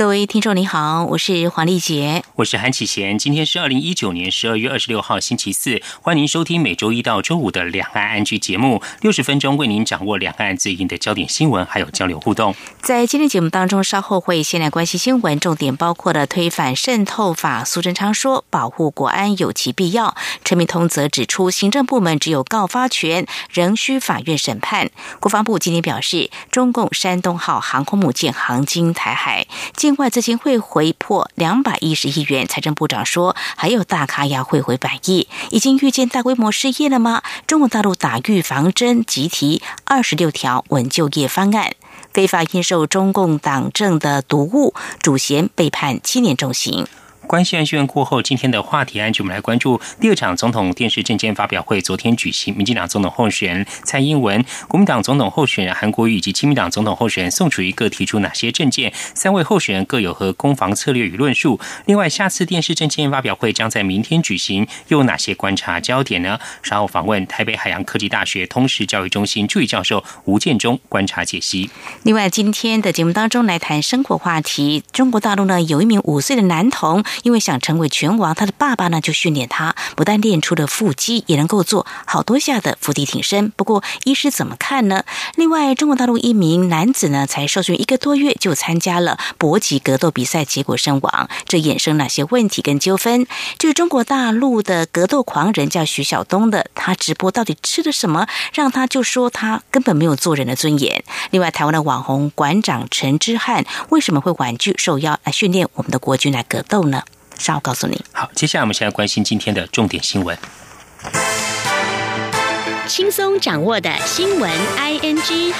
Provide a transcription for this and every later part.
各位听众你好，我是黄丽杰，我是韩启贤。今天是二零一九年十二月二十六号星期四，欢迎您收听每周一到周五的两岸安居节目，六十分钟为您掌握两岸最近的焦点新闻，还有交流互动。在今天节目当中，稍后会先来关心新闻，重点包括了推反渗透法。苏贞昌说，保护国安有其必要。陈明通则指出，行政部门只有告发权，仍需法院审判。国防部今天表示，中共山东号航空母舰航经台海。境外资金会回破两百一十亿元，财政部长说，还有大咖要汇回百亿，已经预见大规模失业了吗？中国大陆打预防针，集提二十六条稳就业方案，非法印售中共党政的毒物，主嫌被判七年重刑。关系案讯过后，今天的话题安，就我们来关注第二场总统电视政见发表会。昨天举行，民进党总统候选人蔡英文、国民党总统候选人韩国瑜以及亲民党总统候选人宋楚瑜各提出哪些政见？三位候选人各有何攻防策略与论述？另外，下次电视政见发表会将在明天举行，又有哪些观察焦点呢？稍后访问台北海洋科技大学通识教育中心助理教授吴建中观察解析。另外，今天的节目当中来谈生活话题。中国大陆呢，有一名五岁的男童。因为想成为拳王，他的爸爸呢就训练他，不但练出了腹肌，也能够做好多下的伏地挺身。不过，医师怎么看呢？另外，中国大陆一名男子呢，才受训一个多月就参加了搏击格斗比赛，结果身亡，这衍生哪些问题跟纠纷？就是中国大陆的格斗狂人叫徐晓东的，他直播到底吃了什么，让他就说他根本没有做人的尊严？另外，台湾的网红馆长陈之汉为什么会婉拒受邀来训练我们的国军来格斗呢？稍后告诉你。好，接下来我们现在关心今天的重点新闻。轻松掌握的新闻，I N G。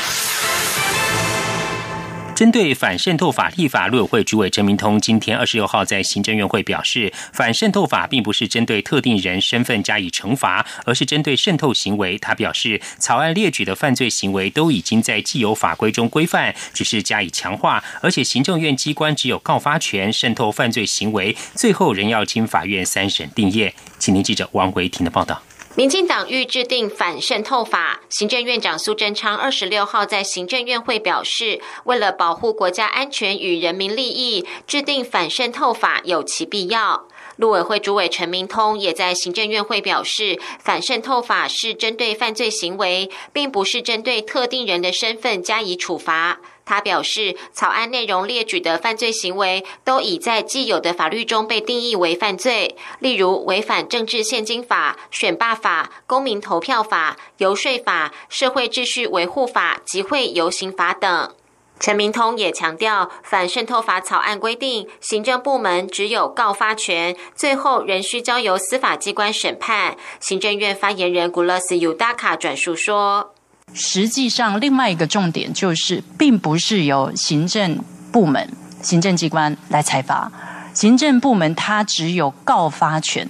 针对反渗透法立法，陆委会主委陈明通今天二十六号在行政院会表示，反渗透法并不是针对特定人身份加以惩罚，而是针对渗透行为。他表示，草案列举的犯罪行为都已经在既有法规中规范，只是加以强化，而且行政院机关只有告发权，渗透犯罪行为最后仍要经法院三审定谳。请听记者王维婷的报道。民进党欲制定反渗透法，行政院长苏贞昌二十六号在行政院会表示，为了保护国家安全与人民利益，制定反渗透法有其必要。陆委会主委陈明通也在行政院会表示，反渗透法是针对犯罪行为，并不是针对特定人的身份加以处罚。他表示，草案内容列举的犯罪行为都已在既有的法律中被定义为犯罪，例如违反政治现金法、选罢法、公民投票法、游说法、社会秩序维护法、集会游行法等。陈明通也强调，反渗透法草案规定，行政部门只有告发权，最后仍需交由司法机关审判。行政院发言人古勒斯尤达卡转述说。实际上，另外一个重点就是，并不是由行政部门、行政机关来裁罚，行政部门它只有告发权，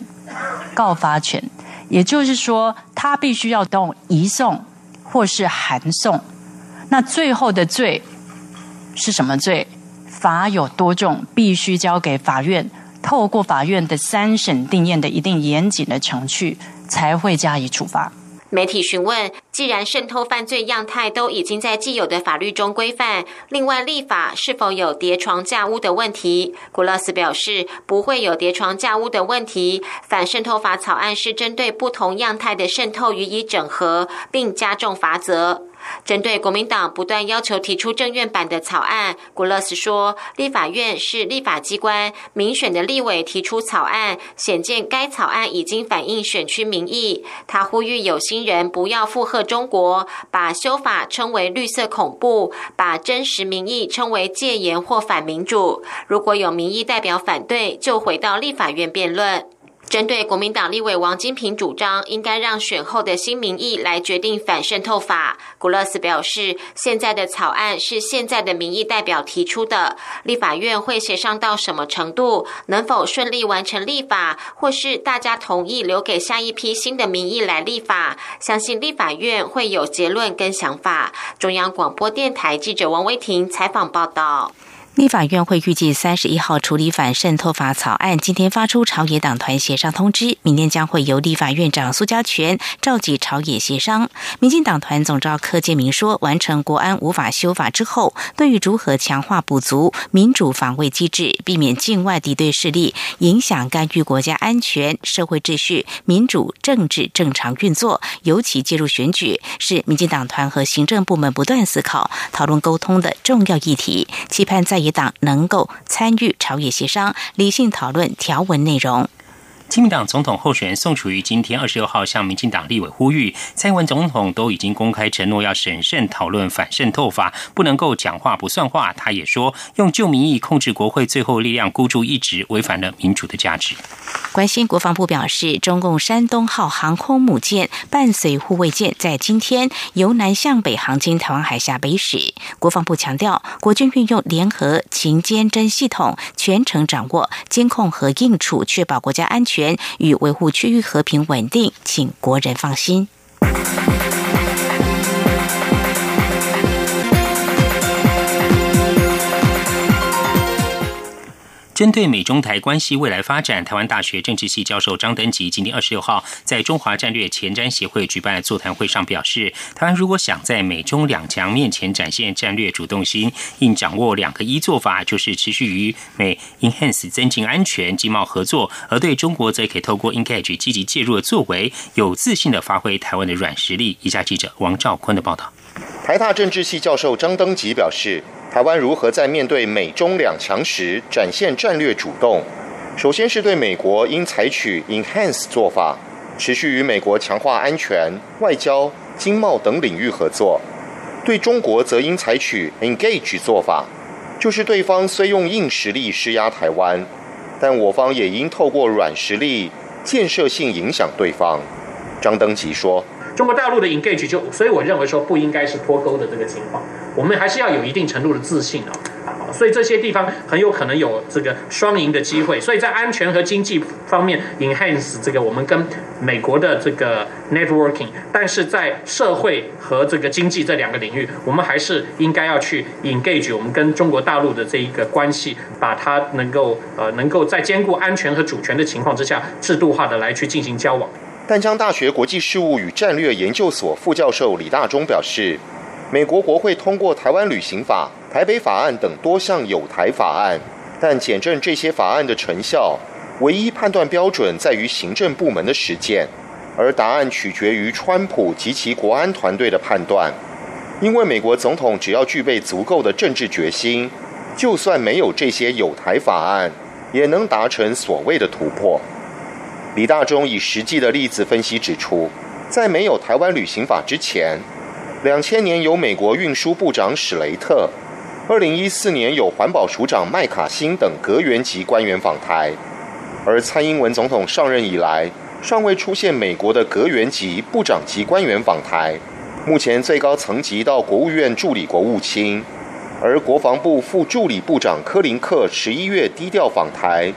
告发权，也就是说，它必须要动移送或是函送。那最后的罪是什么罪？罚有多重？必须交给法院，透过法院的三审定验的一定严谨的程序，才会加以处罚。媒体询问：既然渗透犯罪样态都已经在既有的法律中规范，另外立法是否有叠床架屋的问题？古勒斯表示不会有叠床架屋的问题。反渗透法草案是针对不同样态的渗透予以整合，并加重罚则。针对国民党不断要求提出政院版的草案，古勒斯说，立法院是立法机关，民选的立委提出草案，显见该草案已经反映选区民意。他呼吁有心人不要附和中国，把修法称为绿色恐怖，把真实民意称为戒严或反民主。如果有民意代表反对，就回到立法院辩论。针对国民党立委王金平主张应该让选后的新民意来决定反渗透法，古勒斯表示，现在的草案是现在的民意代表提出的，立法院会协商到什么程度，能否顺利完成立法，或是大家同意留给下一批新的民意来立法，相信立法院会有结论跟想法。中央广播电台记者王威婷采访报道。立法院会预计三十一号处理反渗透法草案，今天发出朝野党团协商通知，明天将会由立法院长苏家全召集朝野协商。民进党团总召柯建明说，完成国安无法修法之后，对于如何强化补足民主防卫机制，避免境外敌对势力影响干预国家安全、社会秩序、民主政治正常运作，尤其介入选举，是民进党团和行政部门不断思考、讨论、沟通的重要议题，期盼在一。党能够参与朝野协商，理性讨论条文内容。亲民党总统候选人宋楚瑜今天二十六号向民进党立委呼吁，蔡英文总统都已经公开承诺要审慎讨论反渗透法，不能够讲话不算话。他也说，用旧民意控制国会最后力量孤注一掷，违反了民主的价值。关心国防部表示，中共山东号航空母舰伴随护卫舰在今天由南向北航经台湾海峡北驶。国防部强调，国军运用联合勤监侦系统，全程掌握监控和应处，确保国家安全。与维护区域和平稳定，请国人放心。针对美中台关系未来发展，台湾大学政治系教授张登吉今天二十六号在中华战略前瞻协会举办的座谈会上表示，台湾如果想在美中两强面前展现战略主动性，应掌握两个一做法，就是持续与美 enhance 增进安全经贸合作，而对中国则可以透过 engage 积极介入的作为，有自信的发挥台湾的软实力。以下记者王兆坤的报道。台大政治系教授张登吉表示。台湾如何在面对美中两强时展现战略主动？首先是对美国应采取 enhance 做法，持续与美国强化安全、外交、经贸等领域合作；对中国则应采取 engage 做法，就是对方虽用硬实力施压台湾，但我方也应透过软实力建设性影响对方。张登吉说。中国大陆的 engage 就，所以我认为说不应该是脱钩的这个情况，我们还是要有一定程度的自信啊，所以这些地方很有可能有这个双赢的机会，所以在安全和经济方面 enhance 这个我们跟美国的这个 networking，但是在社会和这个经济这两个领域，我们还是应该要去 engage 我们跟中国大陆的这一个关系，把它能够呃能够在兼顾安全和主权的情况之下，制度化的来去进行交往。淡江大学国际事务与战略研究所副教授李大中表示，美国国会通过《台湾旅行法》《台北法案》等多项有台法案，但检证这些法案的成效，唯一判断标准在于行政部门的实践，而答案取决于川普及其国安团队的判断。因为美国总统只要具备足够的政治决心，就算没有这些有台法案，也能达成所谓的突破。李大中以实际的例子分析指出，在没有台湾旅行法之前，两千年有美国运输部长史雷特，二零一四年有环保署长麦卡辛等阁员级官员访台，而蔡英文总统上任以来，尚未出现美国的阁员级、部长级官员访台。目前最高层级到国务院助理国务卿，而国防部副助理部长柯林克十一月低调访台。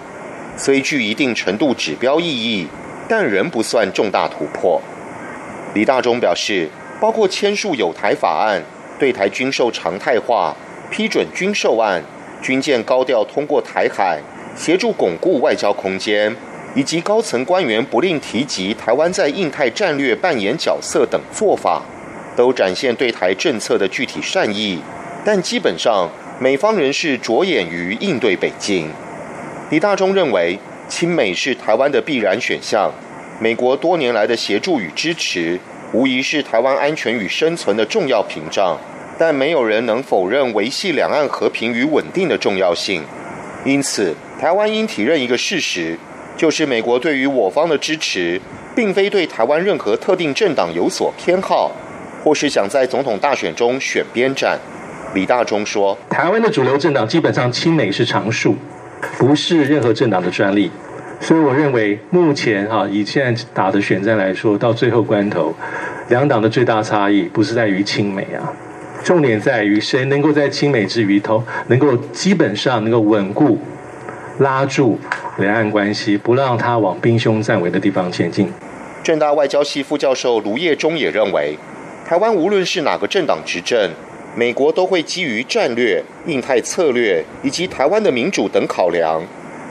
虽具一定程度指标意义，但仍不算重大突破。李大中表示，包括签署有台法案、对台军售常态化、批准军售案、军舰高调通过台海、协助巩固外交空间，以及高层官员不吝提及台湾在印太战略扮演角色等做法，都展现对台政策的具体善意。但基本上，美方人士着眼于应对北京。李大中认为，亲美是台湾的必然选项。美国多年来的协助与支持，无疑是台湾安全与生存的重要屏障。但没有人能否认维系两岸和平与稳定的重要性。因此，台湾应体认一个事实，就是美国对于我方的支持，并非对台湾任何特定政党有所偏好，或是想在总统大选中选边站。李大中说：“台湾的主流政党基本上亲美是常数。”不是任何政党的专利，所以我认为目前哈以现在打的选战来说，到最后关头，两党的最大差异不是在于亲美啊，重点在于谁能够在亲美之余，头能够基本上能够稳固、拉住两岸关系，不让它往兵凶战危的地方前进。政大外交系副教授卢业忠也认为，台湾无论是哪个政党执政，美国都会基于战略、印太策略以及台湾的民主等考量，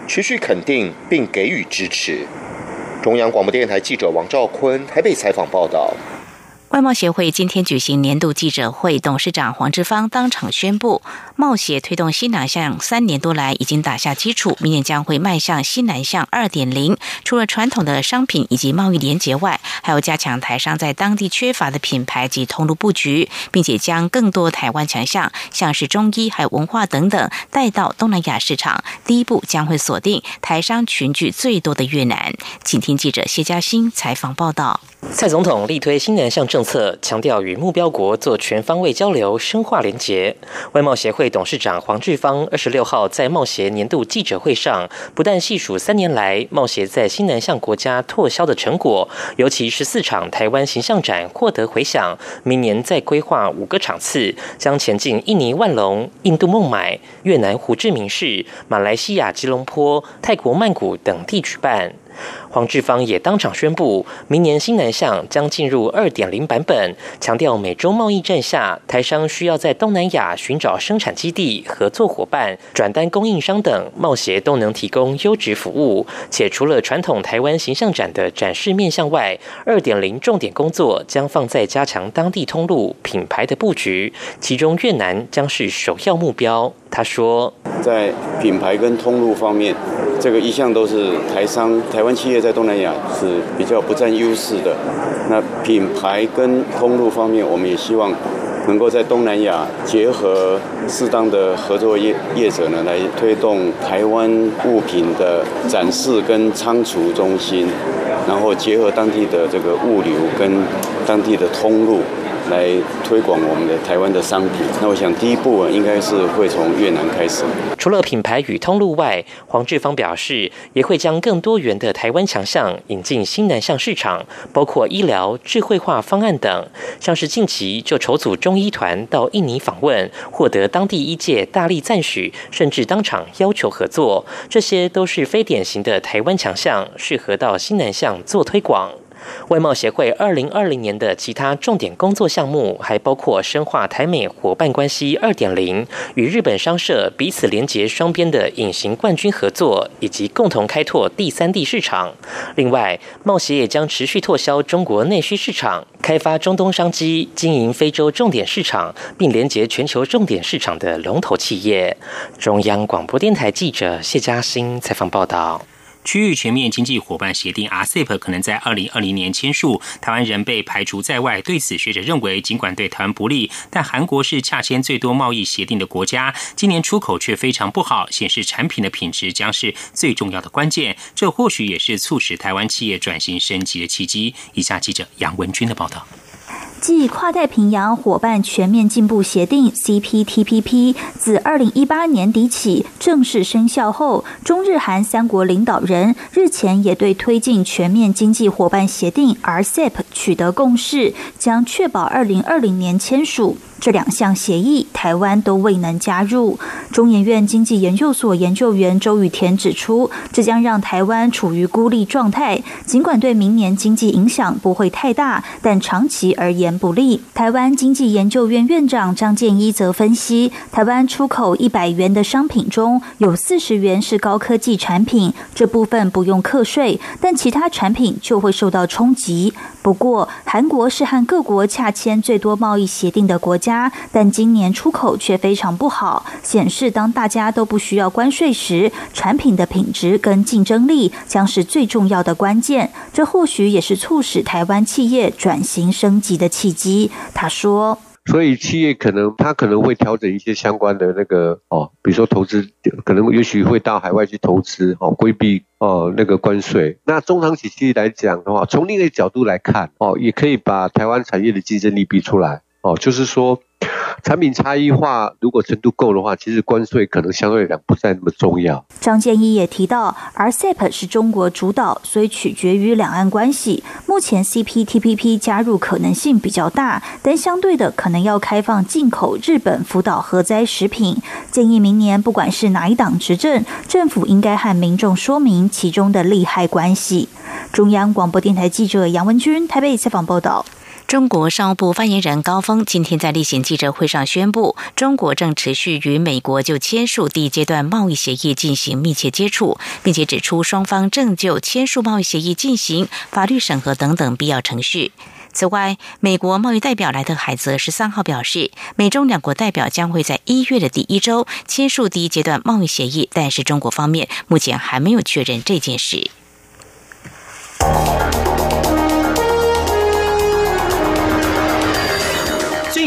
持续肯定并给予支持。中央广播电台记者王兆坤台北采访报道。外贸协会今天举行年度记者会，董事长黄志芳当场宣布，贸协推动新南向三年多来已经打下基础，明年将会迈向新南向二点零。除了传统的商品以及贸易连结外，还有加强台商在当地缺乏的品牌及通路布局，并且将更多台湾强项，像是中医还有文化等等带到东南亚市场。第一步将会锁定台商群聚最多的越南。请听记者谢嘉欣采访报道。蔡总统力推新南向政政策，强调与目标国做全方位交流、深化连结。外贸协会董事长黄志芳二十六号在贸协年度记者会上，不但细数三年来贸协在新南向国家拓销的成果，尤其十四场台湾形象展获得回响，明年再规划五个场次，将前进印尼万隆、印度孟买、越南胡志明市、马来西亚吉隆坡、泰国曼谷等地举办。黄志芳也当场宣布，明年新南向将进入二点零版本，强调美洲贸易战下，台商需要在东南亚寻找生产基地、合作伙伴、转单供应商等，贸协都能提供优质服务。且除了传统台湾形象展的展示面向外，二点零重点工作将放在加强当地通路品牌的布局，其中越南将是首要目标。他说，在品牌跟通路方面。这个一向都是台商、台湾企业在东南亚是比较不占优势的。那品牌跟通路方面，我们也希望能够在东南亚结合适当的合作业业者呢，来推动台湾物品的展示跟仓储中心，然后结合当地的这个物流跟当地的通路。来推广我们的台湾的商品。那我想第一步应该是会从越南开始。除了品牌与通路外，黄志芳表示也会将更多元的台湾强项引进新南向市场，包括医疗、智慧化方案等。像是近期就筹组中医团到印尼访问，获得当地医界大力赞许，甚至当场要求合作。这些都是非典型的台湾强项，适合到新南向做推广。外贸协会二零二零年的其他重点工作项目，还包括深化台美伙伴关系二点零，与日本商社彼此连结双边的隐形冠军合作，以及共同开拓第三地市场。另外，贸协也将持续拓销中国内需市场，开发中东商机，经营非洲重点市场，并连结全球重点市场的龙头企业。中央广播电台记者谢嘉欣采访报道。区域全面经济伙伴协定 （RCEP） 可能在二零二零年签署，台湾人被排除在外。对此，学者认为，尽管对台湾不利，但韩国是洽签最多贸易协定的国家，今年出口却非常不好，显示产品的品质将是最重要的关键。这或许也是促使台湾企业转型升级的契机。以下记者杨文军的报道。继跨太平洋伙伴全面进步协定 （CPTPP） 自二零一八年底起正式生效后，中日韩三国领导人日前也对推进全面经济伙伴协定 （RCEP） 取得共识，将确保二零二零年签署。这两项协议，台湾都未能加入。中研院经济研究所研究员周雨田指出，这将让台湾处于孤立状态。尽管对明年经济影响不会太大，但长期而言不利。台湾经济研究院院长张建一则分析，台湾出口一百元的商品中有四十元是高科技产品，这部分不用课税，但其他产品就会受到冲击。不过，韩国是和各国洽签最多贸易协定的国家。但今年出口却非常不好，显示当大家都不需要关税时，产品的品质跟竞争力将是最重要的关键。这或许也是促使台湾企业转型升级的契机。他说：“所以企业可能他可能会调整一些相关的那个哦，比如说投资，可能也许会到海外去投资哦，规避哦那个关税。那中长期企业来讲的话，从另一个角度来看哦，也可以把台湾产业的竞争力逼出来。”哦，就是说。产品差异化如果程度够的话，其实关税可能相对来讲不再那么重要。张建一也提到，RCEP 是中国主导，所以取决于两岸关系。目前 CPTPP 加入可能性比较大，但相对的可能要开放进口日本福岛核灾食品。建议明年不管是哪一党执政，政府应该和民众说明其中的利害关系。中央广播电台记者杨文君台北采访报道。中国商务部发言人高峰今天在例行记者会上宣布，中国正持续与美国就签署第一阶段贸易协议进行密切接触，并且指出双方正就签署贸易协议进行法律审核等等必要程序。此外，美国贸易代表莱特海泽十三号表示，美中两国代表将会在一月的第一周签署第一阶段贸易协议，但是中国方面目前还没有确认这件事。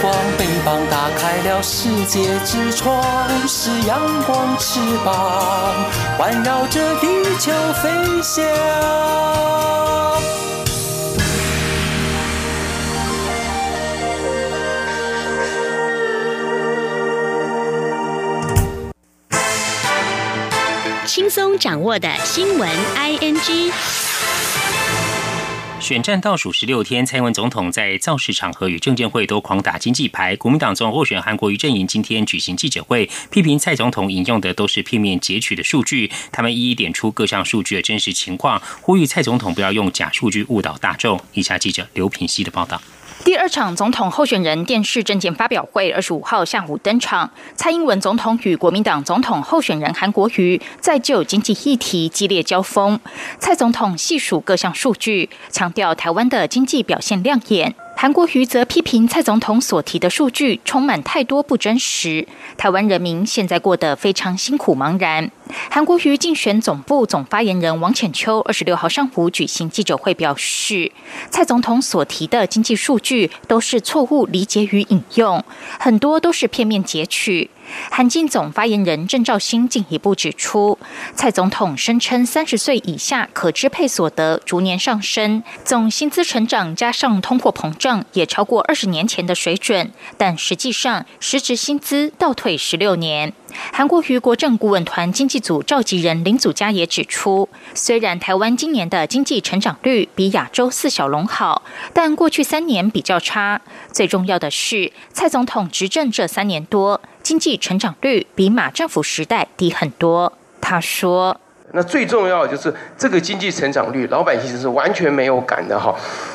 光被棒打开了世界之窗是阳光翅膀，环绕着地球飞翔。轻松掌握的新闻 I N G。选战倒数十六天，蔡英文总统在造势场合与证监会都狂打经济牌。国民党总候选韩国瑜阵营今天举行记者会，批评蔡总统引用的都是片面截取的数据，他们一一点出各项数据的真实情况，呼吁蔡总统不要用假数据误导大众。以下记者刘品熙的报道。第二场总统候选人电视政见发表会，二十五号下午登场。蔡英文总统与国民党总统候选人韩国瑜在就经济议题激烈交锋。蔡总统细数各项数据，强调台湾的经济表现亮眼。韩国瑜则批评蔡总统所提的数据充满太多不真实，台湾人民现在过得非常辛苦茫然。韩国瑜竞选总部总发言人王浅秋二十六号上午举行记者会表示，蔡总统所提的经济数据都是错误理解与引用，很多都是片面截取。韩进总发言人郑兆兴进一步指出，蔡总统声称三十岁以下可支配所得逐年上升，总薪资成长加上通货膨胀也超过二十年前的水准，但实际上实质薪资倒退十六年。韩国瑜国政顾问团经济组召集人林祖嘉也指出，虽然台湾今年的经济成长率比亚洲四小龙好，但过去三年比较差。最重要的是，蔡总统执政这三年多。经济成长率比马政府时代低很多。他说：“那最重要的就是这个经济成长率，老百姓是完全没有感的哈。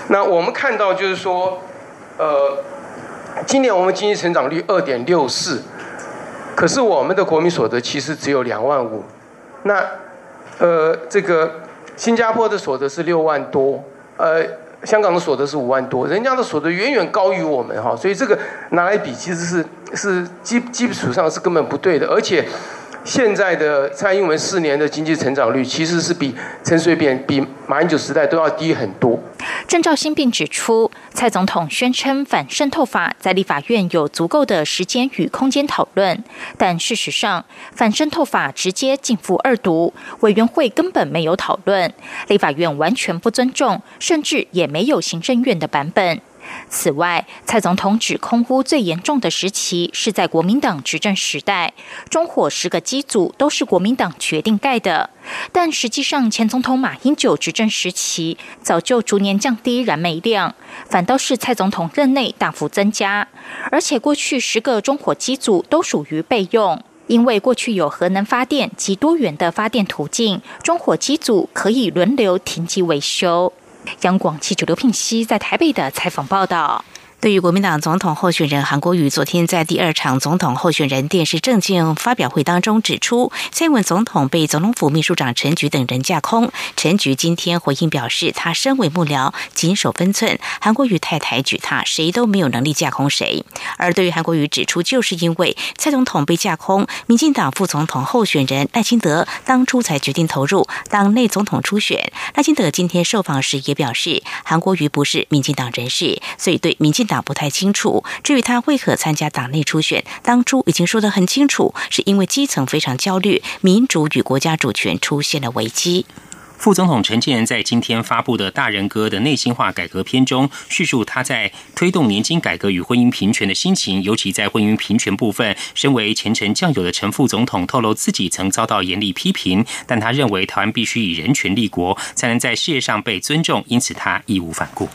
那我们看到就是说，呃，今年我们经济成长率二点六四，可是我们的国民所得其实只有两万五。那呃，这个新加坡的所得是六万多，呃。”香港的所得是五万多，人家的所得远远高于我们哈，所以这个拿来比其实是是基基础上是根本不对的，而且。现在的蔡英文四年的经济成长率，其实是比陈水扁、比马英九时代都要低很多。郑兆新并指出，蔡总统宣称反渗透法在立法院有足够的时间与空间讨论，但事实上，反渗透法直接进赴二读，委员会根本没有讨论，立法院完全不尊重，甚至也没有行政院的版本。此外，蔡总统指空污最严重的时期是在国民党执政时代，中火十个机组都是国民党决定盖的。但实际上，前总统马英九执政时期早就逐年降低燃煤量，反倒是蔡总统任内大幅增加。而且过去十个中火机组都属于备用，因为过去有核能发电及多元的发电途径，中火机组可以轮流停机维修。央广记者刘聘熙在台北的采访报道。对于国民党总统候选人韩国瑜昨天在第二场总统候选人电视政见发表会当中指出，蔡文总统被总统府秘书长陈菊等人架空。陈菊今天回应表示，他身为幕僚，谨守分寸。韩国瑜太抬举他，谁都没有能力架空谁。而对于韩国瑜指出，就是因为蔡总统被架空，民进党副总统候选人赖清德当初才决定投入党内总统初选。赖清德今天受访时也表示，韩国瑜不是民进党人士，所以对民进。党不太清楚，至于他为何参加党内初选，当初已经说得很清楚，是因为基层非常焦虑，民主与国家主权出现了危机。副总统陈建仁在今天发布的大人哥的内心化改革篇中，叙述他在推动年金改革与婚姻平权的心情，尤其在婚姻平权部分，身为前程将友的陈副总统透露自己曾遭到严厉批评，但他认为台湾必须以人权立国，才能在事业上被尊重，因此他义无反顾。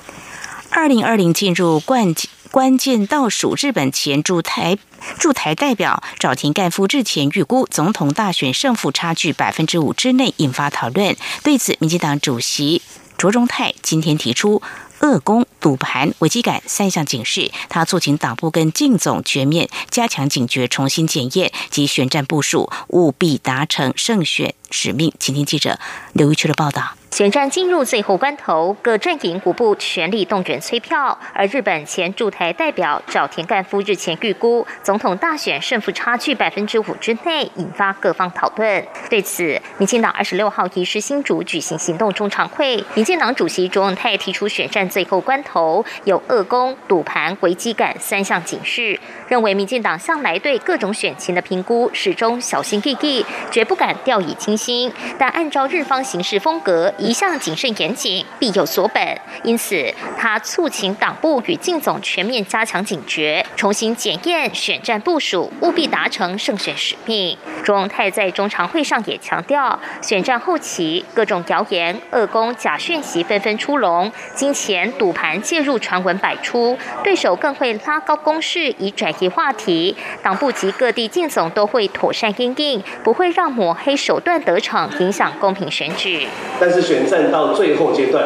二零二零进入关关键倒数，日本前驻台驻台代表赵田干夫日前预估总统大选胜负差距百分之五之内，引发讨论。对此，民进党主席卓荣泰今天提出恶攻、赌盘、危机感三项警示，他促请党部跟靳总全面加强警觉，重新检验及选战部署，务必达成胜选使命。请听记者刘玉秋的报道。选战进入最后关头，各阵营无不全力动员催票。而日本前驻台代表沼田干夫日前预估，总统大选胜负差距百分之五之内，引发各方讨论。对此，民进党二十六号移师新竹举行行动中常会，民进党主席卓永泰提出选战最后关头有恶攻、赌盘、危机感三项警示，认为民进党向来对各种选情的评估始终小心翼翼，绝不敢掉以轻心。但按照日方行事风格，一向谨慎严谨，必有所本。因此，他促请党部与靳总全面加强警觉，重新检验选战部署，务必达成胜选使命。卓荣泰在中常会上也强调，选战后期各种谣言、恶攻、假讯息纷纷出笼，金钱、赌盘介入传闻百出，对手更会拉高攻势以转移话题。党部及各地靳总都会妥善应应，不会让抹黑手段得逞，影响公平选举。但是选战到最后阶段，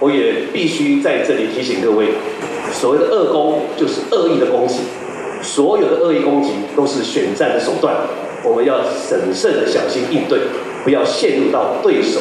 我也必须在这里提醒各位，所谓的恶攻就是恶意的攻击，所有的恶意攻击都是选战的手段，我们要审慎的小心应对，不要陷入到对手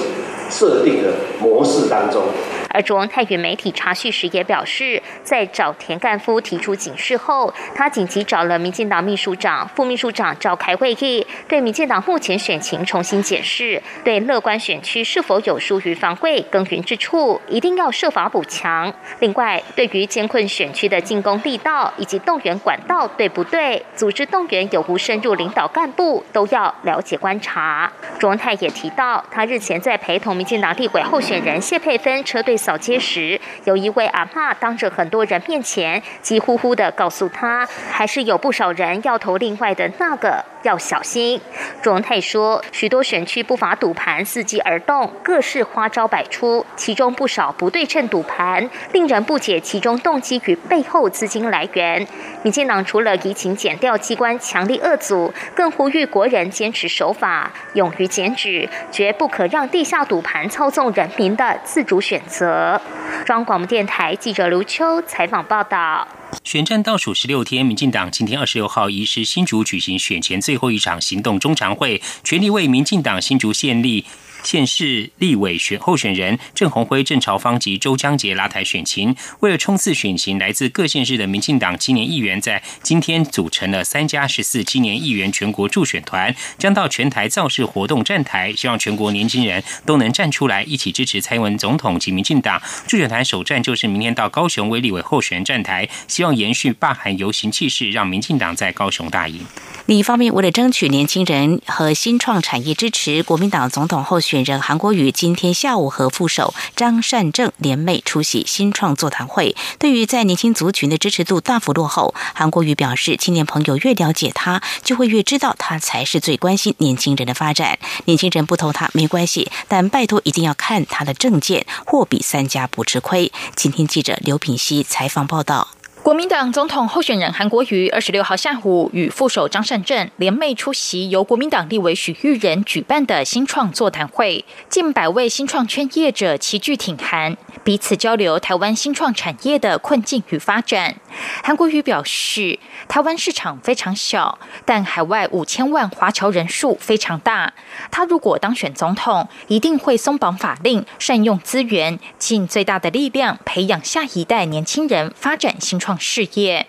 设定的模式当中。而卓文泰与媒体查叙时也表示，在找田干夫提出警示后，他紧急找了民进党秘书长、副秘书长召开会议，对民进党目前选情重新检视，对乐观选区是否有疏于防卫耕耘之处，一定要设法补强。另外，对于艰困选区的进攻力道以及动员管道对不对，组织动员有无深入领导干部，都要了解观察。卓文泰也提到，他日前在陪同民进党立委候选人谢佩芬车队。扫街时，有一位阿妈当着很多人面前，急呼呼的告诉他，还是有不少人要投另外的那个，要小心。卓荣泰说，许多选区不乏赌盘伺机而动，各式花招百出，其中不少不对称赌盘，令人不解其中动机与背后资金来源。民进党除了移情检调机关强力遏阻，更呼吁国人坚持守法，勇于检举，绝不可让地下赌盘操纵人民的自主选择。中央广播电台记者刘秋采访报道：选战倒数十六天，民进党今天二十六号移师新竹举行选前最后一场行动中常会，全力为民进党新竹县立。县市立委选候选人郑鸿辉、郑朝芳及周江杰拉台选情，为了冲刺选情，来自各县市的民进党青年议员在今天组成了三加十四青年议员全国助选团，将到全台造势活动站台，希望全国年轻人都能站出来，一起支持蔡英文总统及民进党。助选团首站就是明天到高雄为立委候选站台，希望延续罢韩游行气势，让民进党在高雄大赢。另一方面，为了争取年轻人和新创产业支持，国民党总统候选。选人韩国瑜今天下午和副手张善政联袂出席新创座谈会。对于在年轻族群的支持度大幅落后，韩国瑜表示，青年朋友越了解他，就会越知道他才是最关心年轻人的发展。年轻人不投他没关系，但拜托一定要看他的证件，货比三家不吃亏。今天记者刘品熙采访报道。国民党总统候选人韩国瑜二十六号下午与副手张善政联袂出席由国民党立委许玉仁举办的新创座谈会，近百位新创圈业者齐聚挺韩，彼此交流台湾新创产业的困境与发展。韩国瑜表示，台湾市场非常小，但海外五千万华侨人数非常大。他如果当选总统，一定会松绑法令，善用资源，尽最大的力量培养下一代年轻人发展新创。事业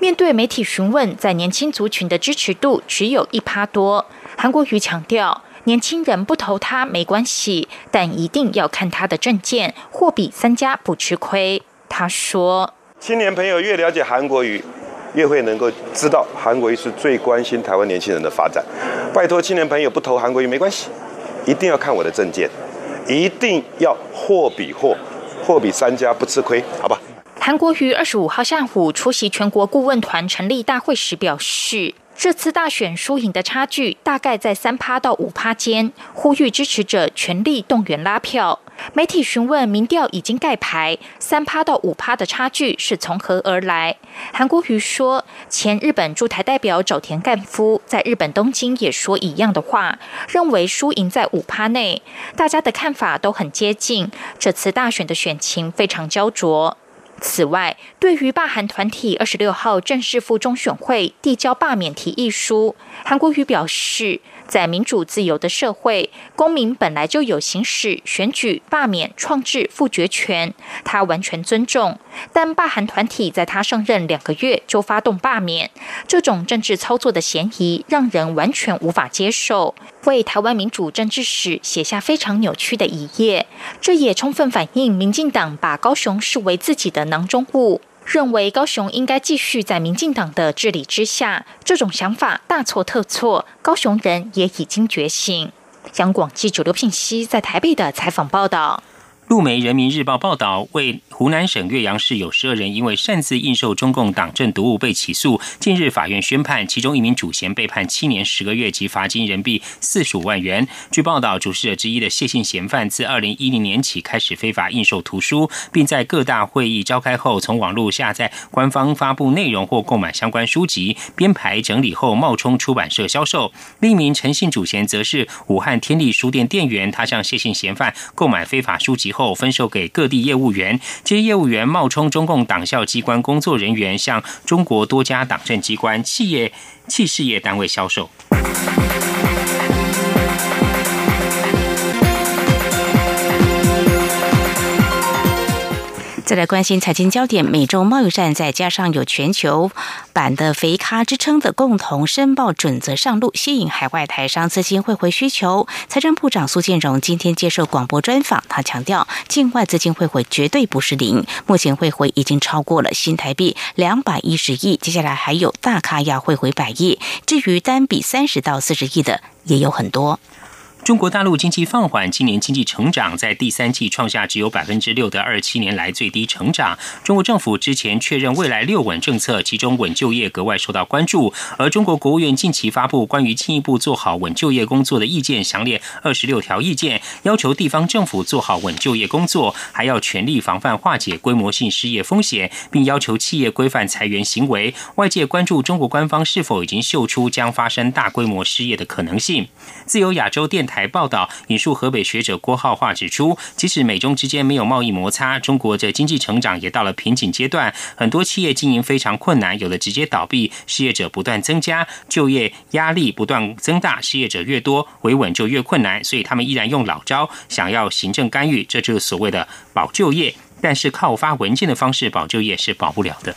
面对媒体询问，在年轻族群的支持度只有一趴多。韩国瑜强调，年轻人不投他没关系，但一定要看他的证件，货比三家不吃亏。他说：“青年朋友越了解韩国瑜，越会能够知道韩国瑜是最关心台湾年轻人的发展。拜托青年朋友不投韩国瑜没关系，一定要看我的证件，一定要货比货，货比三家不吃亏，好吧？”韩国瑜二十五号下午出席全国顾问团成立大会时表示，这次大选输赢的差距大概在三趴到五趴间，呼吁支持者全力动员拉票。媒体询问民调已经盖牌，三趴到五趴的差距是从何而来？韩国瑜说，前日本驻台代表沼田干夫在日本东京也说一样的话，认为输赢在五趴内，大家的看法都很接近。这次大选的选情非常焦灼。此外，对于罢韩团体二十六号正式赴中选会递交罢免提议书，韩国瑜表示。在民主自由的社会，公民本来就有行使选举、罢免、创制、复决权，他完全尊重。但罢韩团体在他上任两个月就发动罢免，这种政治操作的嫌疑让人完全无法接受，为台湾民主政治史写下非常扭曲的一页。这也充分反映民进党把高雄视为自己的囊中物。认为高雄应该继续在民进党的治理之下，这种想法大错特错。高雄人也已经觉醒。央广记者刘聘熙在台北的采访报道。陆媒《人民日报》报道，为湖南省岳阳市有十二人因为擅自印售中共党政读物被起诉。近日，法院宣判，其中一名主嫌被判七年十个月及罚金人民币四十五万元。据报道，主事者之一的谢姓嫌犯自二零一零年起开始非法印售图书，并在各大会议召开后，从网络下载官方发布内容或购买相关书籍，编排整理后冒充出版社销售。另一名陈姓主嫌则是武汉天利书店店员，他向谢姓嫌犯购买非法书籍。后分售给各地业务员，这些业务员冒充中共党校机关工作人员，向中国多家党政机关、企业、企事业单位销售。再来关心财经焦点，美洲贸易战再加上有全球版的“肥咖”之称的共同申报准则上路，吸引海外台商资金汇回需求。财政部长苏建荣今天接受广播专访，他强调，境外资金汇回绝对不是零，目前汇回已经超过了新台币两百一十亿，接下来还有大咖要汇回百亿，至于单笔三十到四十亿的也有很多。中国大陆经济放缓，今年经济成长在第三季创下只有百分之六的二七年来最低成长。中国政府之前确认未来六稳政策，其中稳就业格外受到关注。而中国国务院近期发布关于进一步做好稳就业工作的意见，详列二十六条意见，要求地方政府做好稳就业工作，还要全力防范化解规模性失业风险，并要求企业规范裁员行为。外界关注中国官方是否已经嗅出将发生大规模失业的可能性。自由亚洲电台。台报道引述河北学者郭浩化指出，即使美中之间没有贸易摩擦，中国的经济成长也到了瓶颈阶段，很多企业经营非常困难，有的直接倒闭，失业者不断增加，就业压力不断增大，失业者越多，维稳就越困难，所以他们依然用老招，想要行政干预，这就是所谓的保就业。但是靠发文件的方式保就业是保不了的。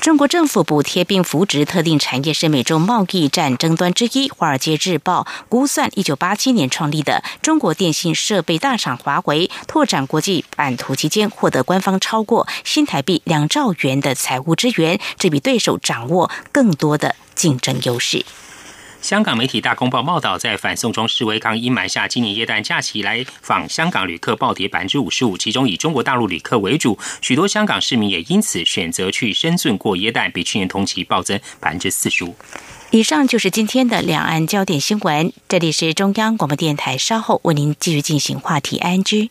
中国政府补贴并扶植特定产业是美洲贸易战争端之一。华尔街日报估算，一九八七年创立的中国电信设备大厂华为拓展国际版图期间，获得官方超过新台币两兆元的财务支援，这比对手掌握更多的竞争优势。香港媒体大公报报道，在反送中示威抗议买下今年耶诞假期来访香港旅客暴跌百分之五十五，其中以中国大陆旅客为主，许多香港市民也因此选择去深圳过耶诞，比去年同期暴增百分之四十五。以上就是今天的两岸焦点新闻，这里是中央广播电台，稍后为您继续进行话题 ING。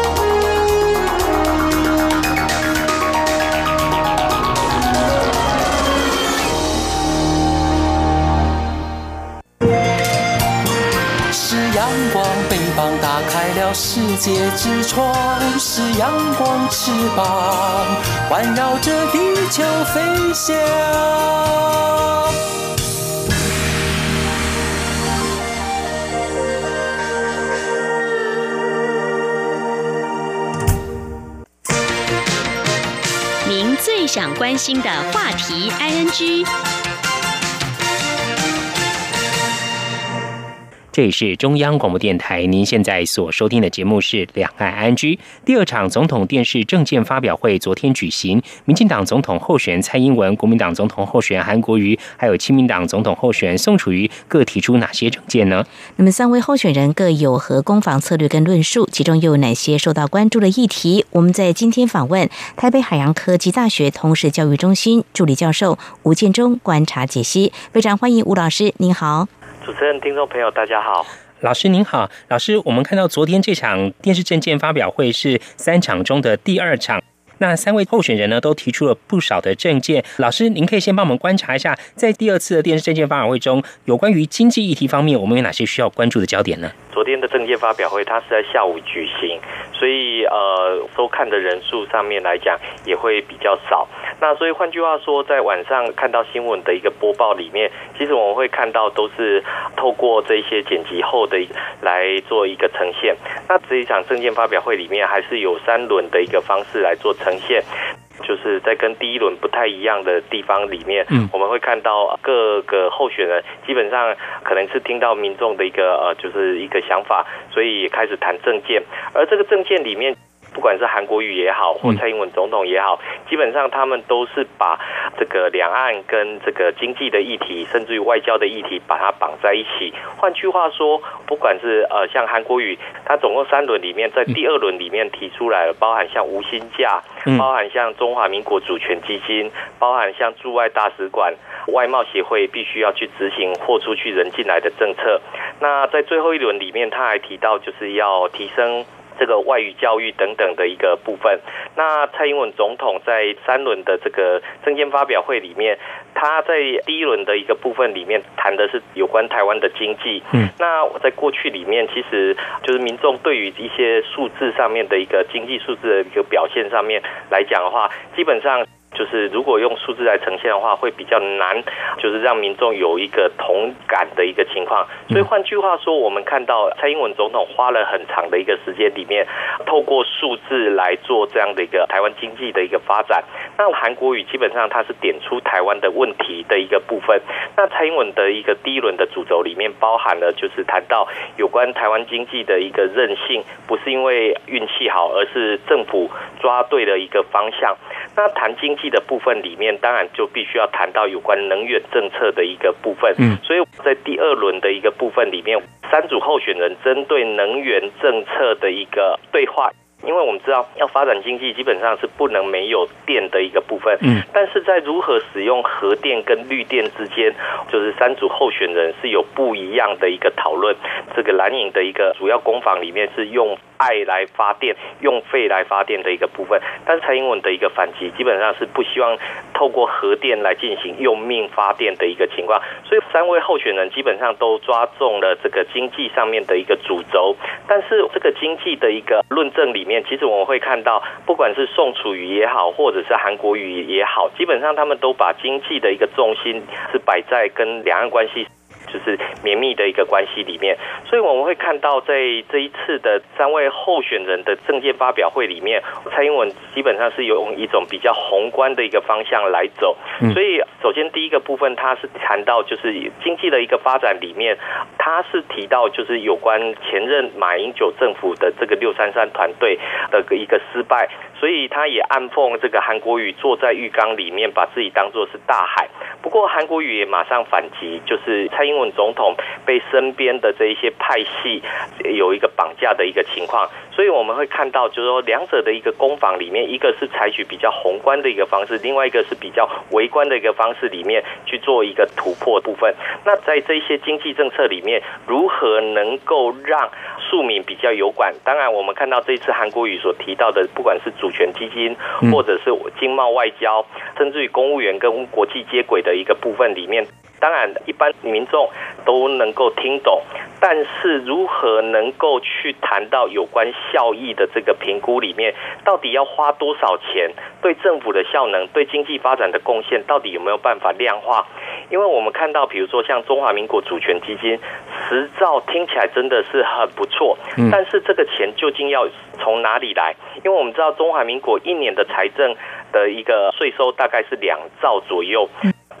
N G》。打开了世界之窗，是阳光翅膀，环绕着地球飞翔。您最想关心的话题，ING。这里是中央广播电台，您现在所收听的节目是《两岸安居》。第二场总统电视政见发表会昨天举行，民进党总统候选蔡英文、国民党总统候选人韩国瑜，还有亲民党总统候选宋楚瑜各提出哪些政见呢？那么三位候选人各有何攻防策略跟论述？其中又有哪些受到关注的议题？我们在今天访问台北海洋科技大学通识教育中心助理教授吴建中，观察解析。非常欢迎吴老师，您好。主持人、听众朋友，大家好，老师您好，老师，我们看到昨天这场电视证件发表会是三场中的第二场，那三位候选人呢都提出了不少的证件。老师，您可以先帮我们观察一下，在第二次的电视证件发表会中，有关于经济议题方面，我们有哪些需要关注的焦点呢？昨天的证件发表会，它是在下午举行，所以呃，收看的人数上面来讲也会比较少。那所以换句话说，在晚上看到新闻的一个播报里面，其实我们会看到都是透过这些剪辑后的来做一个呈现。那这一场证件发表会里面，还是有三轮的一个方式来做呈现，就是在跟第一轮不太一样的地方里面，我们会看到各个候选人基本上可能是听到民众的一个呃，就是一个想法，所以开始谈政见，而这个政见里面。不管是韩国瑜也好，或蔡英文总统也好，基本上他们都是把这个两岸跟这个经济的议题，甚至于外交的议题，把它绑在一起。换句话说，不管是呃像韩国瑜，他总共三轮里面，在第二轮里面提出来了，包含像无薪假，包含像中华民国主权基金，包含像驻外大使馆、外贸协会必须要去执行货出去人进来的政策。那在最后一轮里面，他还提到就是要提升。这个外语教育等等的一个部分，那蔡英文总统在三轮的这个政见发表会里面，他在第一轮的一个部分里面谈的是有关台湾的经济。嗯，那在过去里面，其实就是民众对于一些数字上面的一个经济数字的一个表现上面来讲的话，基本上。就是如果用数字来呈现的话，会比较难，就是让民众有一个同感的一个情况。所以换句话说，我们看到蔡英文总统花了很长的一个时间里面，透过数字来做这样的一个台湾经济的一个发展。那韩国语基本上它是点出台湾的问题的一个部分。那蔡英文的一个第一轮的主轴里面包含了就是谈到有关台湾经济的一个韧性，不是因为运气好，而是政府抓对了一个方向。那谈经济的部分里面，当然就必须要谈到有关能源政策的一个部分。嗯，所以在第二轮的一个部分里面，三组候选人针对能源政策的一个对话，因为我们知道要发展经济，基本上是不能没有电的一个部分。嗯，但是在如何使用核电跟绿电之间，就是三组候选人是有不一样的一个讨论。这个蓝营的一个主要攻防里面是用。爱来发电、用废来发电的一个部分。但是蔡英文的一个反击，基本上是不希望透过核电来进行用命发电的一个情况。所以三位候选人基本上都抓中了这个经济上面的一个主轴。但是这个经济的一个论证里面，其实我们会看到，不管是宋楚瑜也好，或者是韩国瑜也好，基本上他们都把经济的一个重心是摆在跟两岸关系。就是绵密的一个关系里面，所以我们会看到在这一次的三位候选人的政见发表会里面，蔡英文基本上是用一种比较宏观的一个方向来走。所以，首先第一个部分，他是谈到就是经济的一个发展里面，他是提到就是有关前任马英九政府的这个六三三团队的一个失败。所以他也暗讽这个韩国瑜坐在浴缸里面，把自己当作是大海。不过韩国瑜也马上反击，就是蔡英文总统被身边的这一些派系有一个绑架的一个情况。所以我们会看到，就是说两者的一个攻防里面，一个是采取比较宏观的一个方式，另外一个是比较微观的一个方式里面去做一个突破部分。那在这些经济政策里面，如何能够让庶民比较有管？当然，我们看到这次韩国瑜所提到的，不管是主权基金，或者是经贸外交，甚至于公务员跟国际接轨的一个部分里面，当然一般民众都能够听懂，但是如何能够去谈到有关效益的这个评估里面，到底要花多少钱？对政府的效能、对经济发展的贡献，到底有没有办法量化？因为我们看到，比如说像中华民国主权基金十兆，听起来真的是很不错，但是这个钱究竟要从哪里来？因为我们知道中华民国一年的财政的一个税收大概是两兆左右。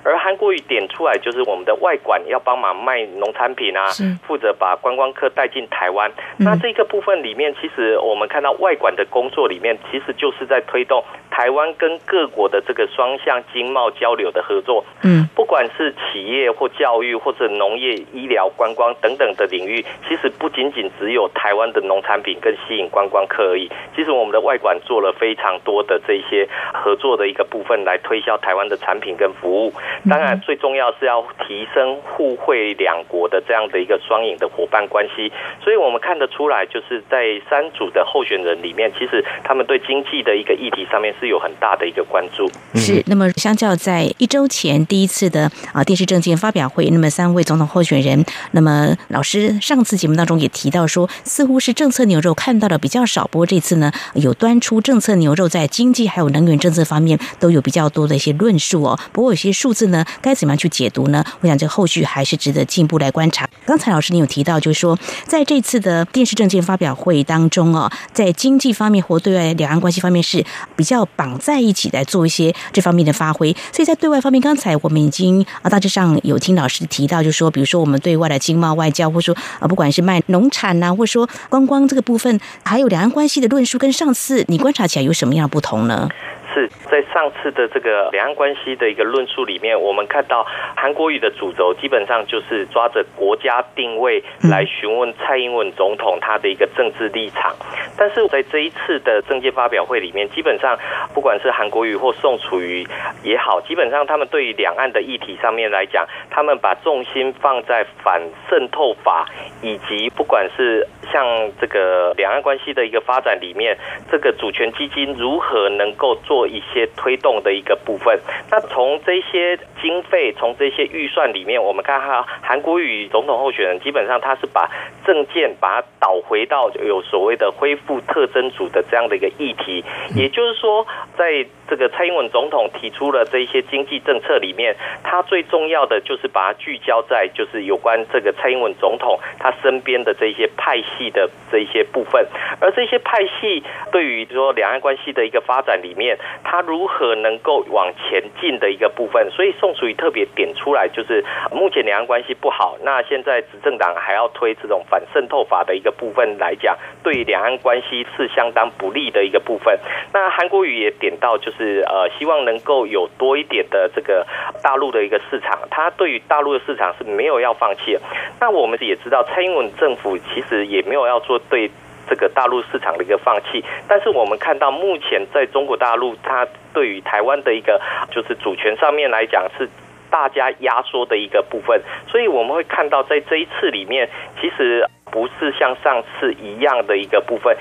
而韩国瑜点出来，就是我们的外管要帮忙卖农产品啊，负责把观光客带进台湾。那这个部分里面，其实我们看到外管的工作里面，其实就是在推动台湾跟各国的这个双向经贸交流的合作。嗯，不管是企业或教育或者农业、医疗、观光等等的领域，其实不仅仅只有台湾的农产品跟吸引观光客而已。其实我们的外管做了非常多的这些合作的一个部分，来推销台湾的产品跟服务。当然，最重要是要提升互惠两国的这样的一个双赢的伙伴关系。所以我们看得出来，就是在三组的候选人里面，其实他们对经济的一个议题上面是有很大的一个关注。是。那么，相较在一周前第一次的啊电视政见发表会，那么三位总统候选人，那么老师上次节目当中也提到说，似乎是政策牛肉看到的比较少。不过这次呢，有端出政策牛肉，在经济还有能源政策方面都有比较多的一些论述哦。不过有些数字。呢，该怎么样去解读呢？我想这后续还是值得进一步来观察。刚才老师你有提到，就是说在这次的电视政见发表会当中哦，在经济方面或对外两岸关系方面是比较绑在一起来做一些这方面的发挥。所以在对外方面，刚才我们已经啊大致上有听老师提到，就是说，比如说我们对外的经贸外交，或者说啊不管是卖农产呐，或者说观光这个部分，还有两岸关系的论述，跟上次你观察起来有什么样的不同呢？是在上次的这个两岸关系的一个论述里面，我们看到韩国语的主轴基本上就是抓着国家定位来询问蔡英文总统他的一个政治立场。但是在这一次的政见发表会里面，基本上不管是韩国瑜或宋楚瑜也好，基本上他们对于两岸的议题上面来讲，他们把重心放在反渗透法以及不管是像这个两岸关系的一个发展里面，这个主权基金如何能够做。做一些推动的一个部分。那从这些经费，从这些预算里面，我们看哈，韩国瑜总统候选人基本上他是把政见把它导回到有所谓的恢复特征组的这样的一个议题。也就是说，在这个蔡英文总统提出了这些经济政策里面，他最重要的就是把它聚焦在就是有关这个蔡英文总统他身边的这些派系的这一些部分。而这些派系对于说两岸关系的一个发展里面。他如何能够往前进的一个部分，所以宋楚瑜特别点出来，就是目前两岸关系不好，那现在执政党还要推这种反渗透法的一个部分来讲，对两岸关系是相当不利的一个部分。那韩国瑜也点到，就是呃，希望能够有多一点的这个大陆的一个市场，他对于大陆的市场是没有要放弃。那我们也知道，蔡英文政府其实也没有要做对。这个大陆市场的一个放弃，但是我们看到目前在中国大陆，它对于台湾的一个就是主权上面来讲是大家压缩的一个部分，所以我们会看到在这一次里面，其实不是像上次一样的一个部分，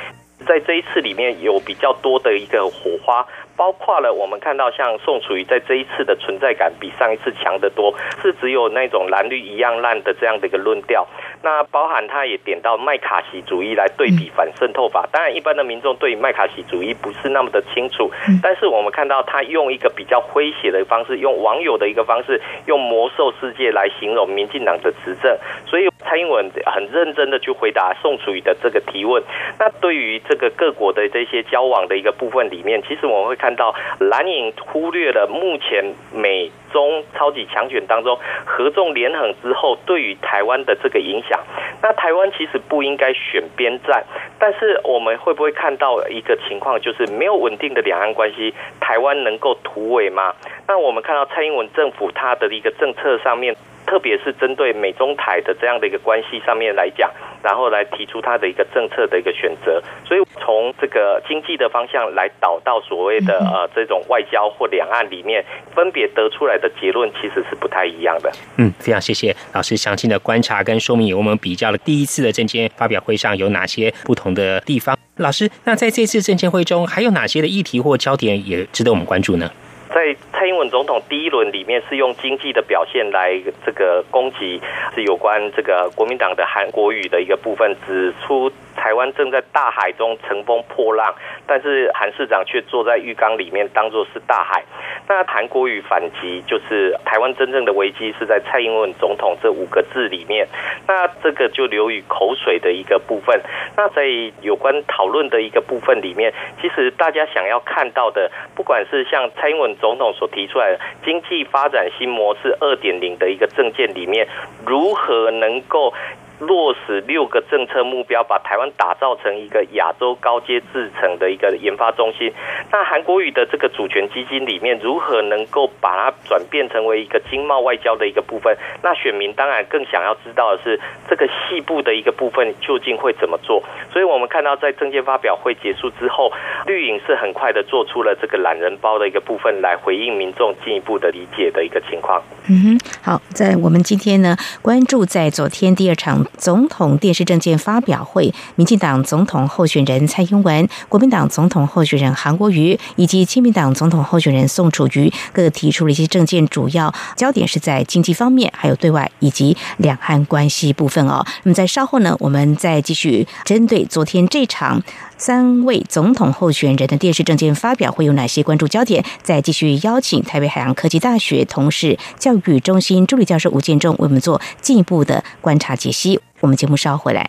在这一次里面有比较多的一个火花。包括了我们看到像宋楚瑜在这一次的存在感比上一次强得多，是只有那种蓝绿一样烂的这样的一个论调。那包含他也点到麦卡锡主义来对比反渗透法，当然一般的民众对麦卡锡主义不是那么的清楚，但是我们看到他用一个比较诙谐的方式，用网友的一个方式，用魔兽世界来形容民进党的执政，所以蔡英文很认真的去回答宋楚瑜的这个提问。那对于这个各国的这些交往的一个部分里面，其实我们会看到蓝营忽略了目前美。中超级强权当中合纵连横之后，对于台湾的这个影响，那台湾其实不应该选边站，但是我们会不会看到一个情况，就是没有稳定的两岸关系，台湾能够突围吗？那我们看到蔡英文政府它的一个政策上面。特别是针对美中台的这样的一个关系上面来讲，然后来提出他的一个政策的一个选择，所以从这个经济的方向来导到所谓的呃这种外交或两岸里面，分别得出来的结论其实是不太一样的。嗯，非常谢谢老师详细的观察跟说明，我们比较了第一次的证监发表会上有哪些不同的地方。老师，那在这次证监会中还有哪些的议题或焦点也值得我们关注呢？在蔡英文总统第一轮里面是用经济的表现来这个攻击，是有关这个国民党的韩国语的一个部分，指出台湾正在大海中乘风破浪，但是韩市长却坐在浴缸里面当做是大海。那韩国语反击就是台湾真正的危机是在蔡英文总统这五个字里面，那这个就流于口水的一个部分。那在有关讨论的一个部分里面，其实大家想要看到的，不管是像蔡英文。总统所提出来的经济发展新模式二点零的一个政见里面，如何能够？落实六个政策目标，把台湾打造成一个亚洲高阶制程的一个研发中心。那韩国语的这个主权基金里面，如何能够把它转变成为一个经贸外交的一个部分？那选民当然更想要知道的是，这个细部的一个部分究竟会怎么做？所以我们看到，在证件发表会结束之后，绿营是很快的做出了这个懒人包的一个部分，来回应民众进一步的理解的一个情况。嗯哼，好，在我们今天呢，关注在昨天第二场。总统电视政见发表会，民进党总统候选人蔡英文、国民党总统候选人韩国瑜以及亲民党总统候选人宋楚瑜各提出了一些政见，主要焦点是在经济方面，还有对外以及两岸关系部分哦。那么在稍后呢，我们再继续针对昨天这场三位总统候选人的电视政见发表会有哪些关注焦点，再继续邀请台北海洋科技大学同事教育中心助理教授吴建中为我们做进一步的观察解析。我们节目稍后回来。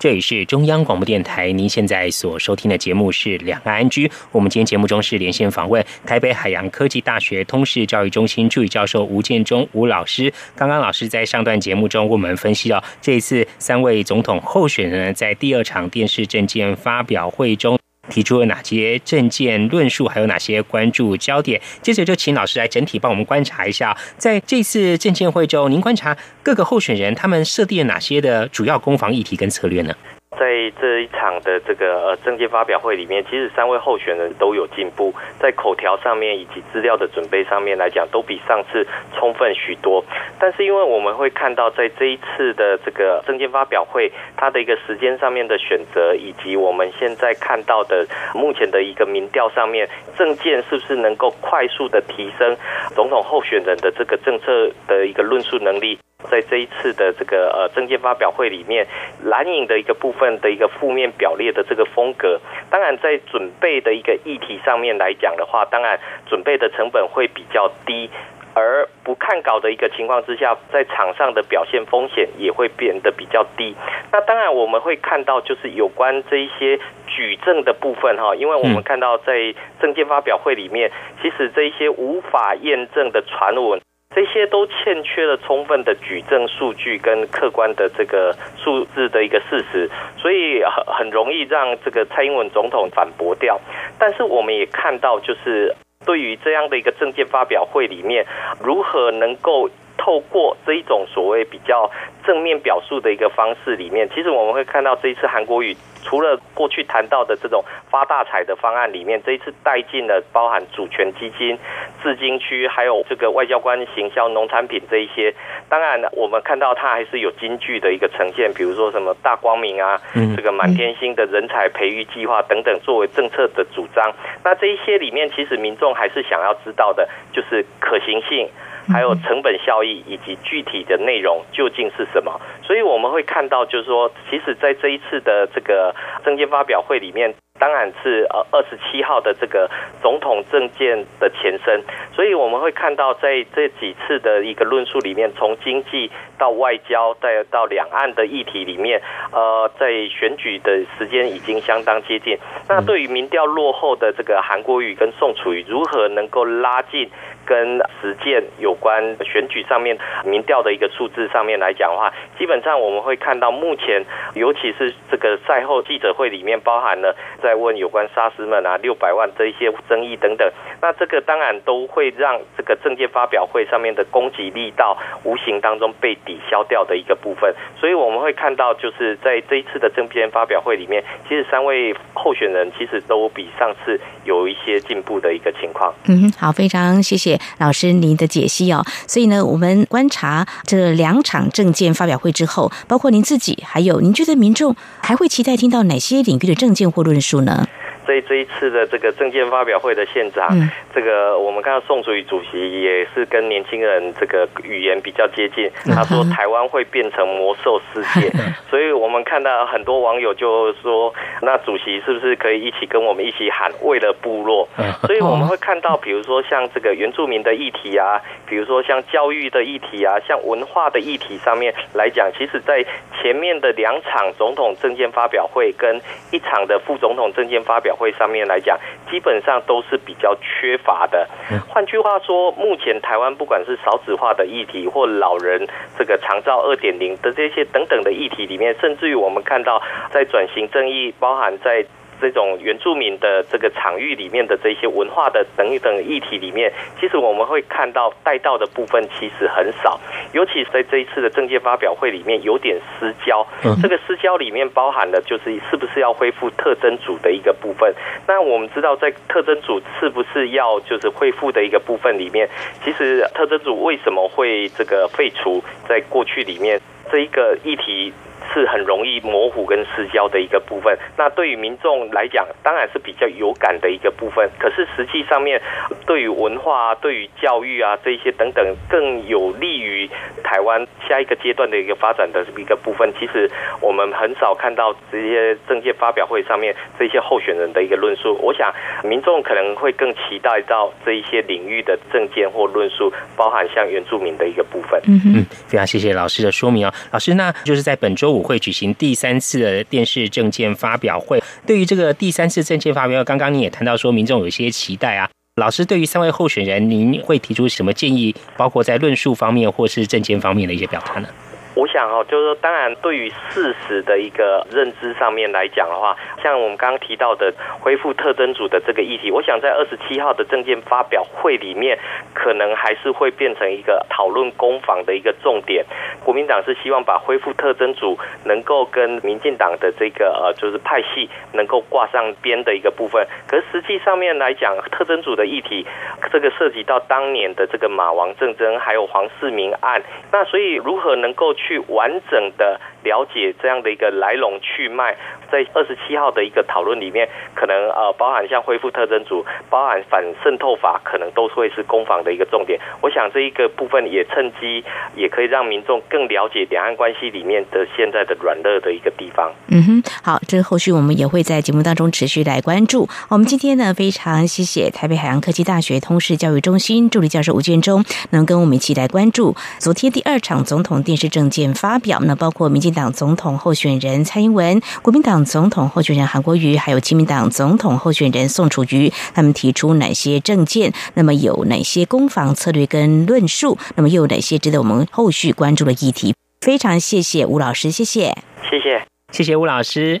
这里是中央广播电台，您现在所收听的节目是《两岸安居》。我们今天节目中是连线访问台北海洋科技大学通识教育中心助理教授吴建中吴老师。刚刚老师在上段节目中为我们分析到，这一次三位总统候选人在第二场电视政见发表会中。提出了哪些政见论述，还有哪些关注焦点？接着就请老师来整体帮我们观察一下，在这次政见会中，您观察各个候选人他们设定了哪些的主要攻防议题跟策略呢？在这一场的这个呃政见发表会里面，其实三位候选人都有进步，在口条上面以及资料的准备上面来讲，都比上次充分许多。但是因为我们会看到，在这一次的这个政见发表会，它的一个时间上面的选择，以及我们现在看到的目前的一个民调上面，政见是不是能够快速的提升总统候选人的这个政策的一个论述能力？在这一次的这个呃政见发表会里面，蓝营的一个部分的一个负面表列的这个风格，当然在准备的一个议题上面来讲的话，当然准备的成本会比较低，而不看稿的一个情况之下，在场上的表现风险也会变得比较低。那当然我们会看到，就是有关这一些举证的部分哈，因为我们看到在证件发表会里面，其实这一些无法验证的传闻。这些都欠缺了充分的举证数据跟客观的这个数字的一个事实，所以很很容易让这个蔡英文总统反驳掉。但是我们也看到，就是对于这样的一个政见发表会里面，如何能够透过这一种所谓比较正面表述的一个方式里面，其实我们会看到这一次韩国瑜。除了过去谈到的这种发大财的方案里面，这一次带进了包含主权基金、自金区，还有这个外交官行销农产品这一些。当然，我们看到它还是有京剧的一个呈现，比如说什么大光明啊，这个满天星的人才培育计划等等，作为政策的主张。那这一些里面，其实民众还是想要知道的，就是可行性。还有成本效益以及具体的内容究竟是什么？所以我们会看到，就是说，其实，在这一次的这个证件发表会里面。当然是呃二十七号的这个总统证件的前身，所以我们会看到在这几次的一个论述里面，从经济到外交再到两岸的议题里面，呃，在选举的时间已经相当接近。那对于民调落后的这个韩国瑜跟宋楚瑜，如何能够拉近跟实践有关选举上面民调的一个数字上面来讲的话，基本上我们会看到目前，尤其是这个赛后记者会里面包含了在。问有关沙师们啊六百万这一些争议等等，那这个当然都会让这个政见发表会上面的攻击力道无形当中被抵消掉的一个部分，所以我们会看到就是在这一次的政见发表会里面，其实三位候选人其实都比上次有一些进步的一个情况。嗯，好，非常谢谢老师您的解析哦。所以呢，我们观察这两场政见发表会之后，包括您自己，还有您觉得民众还会期待听到哪些领域的政见或论述？呢？在这一次的这个证件发表会的现场，这个我们看到宋楚瑜主席也是跟年轻人这个语言比较接近。他说台湾会变成魔兽世界，所以我们看到很多网友就说，那主席是不是可以一起跟我们一起喊为了部落？所以我们会看到，比如说像这个原住民的议题啊，比如说像教育的议题啊，像文化的议题上面来讲，其实在前面的两场总统证件发表会跟一场的副总统证件发表。会上面来讲，基本上都是比较缺乏的。换句话说，目前台湾不管是少子化的议题，或老人这个长照二点零的这些等等的议题里面，甚至于我们看到在转型正义，包含在。这种原住民的这个场域里面的这些文化的等等议题里面，其实我们会看到带到的部分其实很少，尤其是在这一次的政界发表会里面有点失焦。这个私交里面包含了就是是不是要恢复特征组的一个部分。那我们知道在特征组是不是要就是恢复的一个部分里面，其实特征组为什么会这个废除？在过去里面这一个议题。是很容易模糊跟失焦的一个部分。那对于民众来讲，当然是比较有感的一个部分。可是实际上面，对于文化、对于教育啊这些等等，更有利于台湾下一个阶段的一个发展的一个部分。其实我们很少看到这些政界发表会上面这些候选人的一个论述。我想民众可能会更期待到这一些领域的政见或论述，包含像原住民的一个部分。嗯嗯，非常谢谢老师的说明啊，老师，那就是在本周五。会举行第三次的电视证件发表会。对于这个第三次证件发表，刚刚你也谈到说，民众有一些期待啊。老师对于三位候选人，您会提出什么建议？包括在论述方面或是证件方面的一些表达呢？我想哦，就是说，当然，对于事实的一个认知上面来讲的话，像我们刚刚提到的恢复特征组的这个议题，我想在二十七号的证件发表会里面，可能还是会变成一个讨论攻防的一个重点。国民党是希望把恢复特征组能够跟民进党的这个呃，就是派系能够挂上边的一个部分。可实际上面来讲，特征组的议题，这个涉及到当年的这个马王政争，还有黄世明案，那所以如何能够去完整的了解这样的一个来龙去脉，在二十七号的一个讨论里面，可能呃包含像恢复特征组，包含反渗透法，可能都会是攻防的一个重点。我想这一个部分也趁机也可以让民众更了解两岸关系里面的现在的软弱的一个地方。嗯哼，好，这后续我们也会在节目当中持续来关注。我们今天呢，非常谢谢台北海洋科技大学通识教育中心助理教授吴建中，能跟我们一起来关注昨天第二场总统电视政见发表，那包括民进党总统候选人蔡英文、国民党总统候选人韩国瑜，还有亲民党总统候选人宋楚瑜，他们提出哪些政见？那么有哪些攻防策略跟论述？那么又有哪些值得我们后续关注的议题？非常谢谢吴老师，谢谢，谢谢，谢谢吴老师。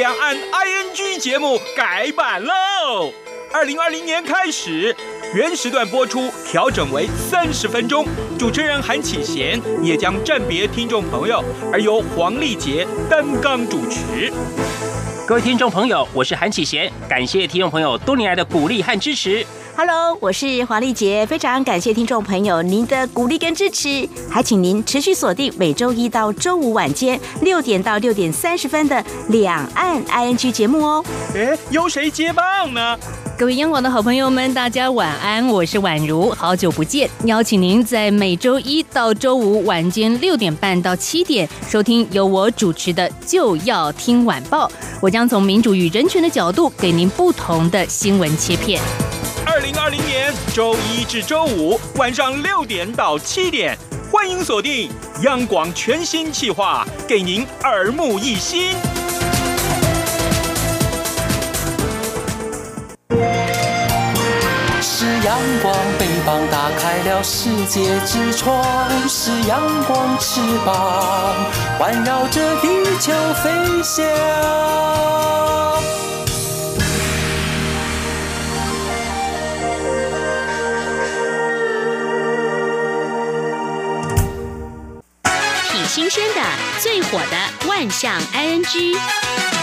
两岸 ING 节目改版喽！二零二零年开始，原时段播出调整为三十分钟，主持人韩启贤也将暂别听众朋友，而由黄丽杰担纲主持。各位听众朋友，我是韩启贤，感谢听众朋友多年来的鼓励和支持。Hello，我是黄丽杰，非常感谢听众朋友您的鼓励跟支持，还请您持续锁定每周一到周五晚间六点到六点三十分的两岸 ING 节目哦。哎，由谁接棒呢？各位央广的好朋友们，大家晚安，我是宛如，好久不见，邀请您在每周一到周五晚间六点半到七点收听由我主持的《就要听晚报》，我将从民主与人权的角度给您不同的新闻切片。二零二零年周一至周五晚上六点到七点，欢迎锁定央广全新企划，给您耳目一新。是阳光，翅膀打开了世界之窗；是阳光翅膀环绕着地球飞翔。挺新鲜的，最火的万象 ING。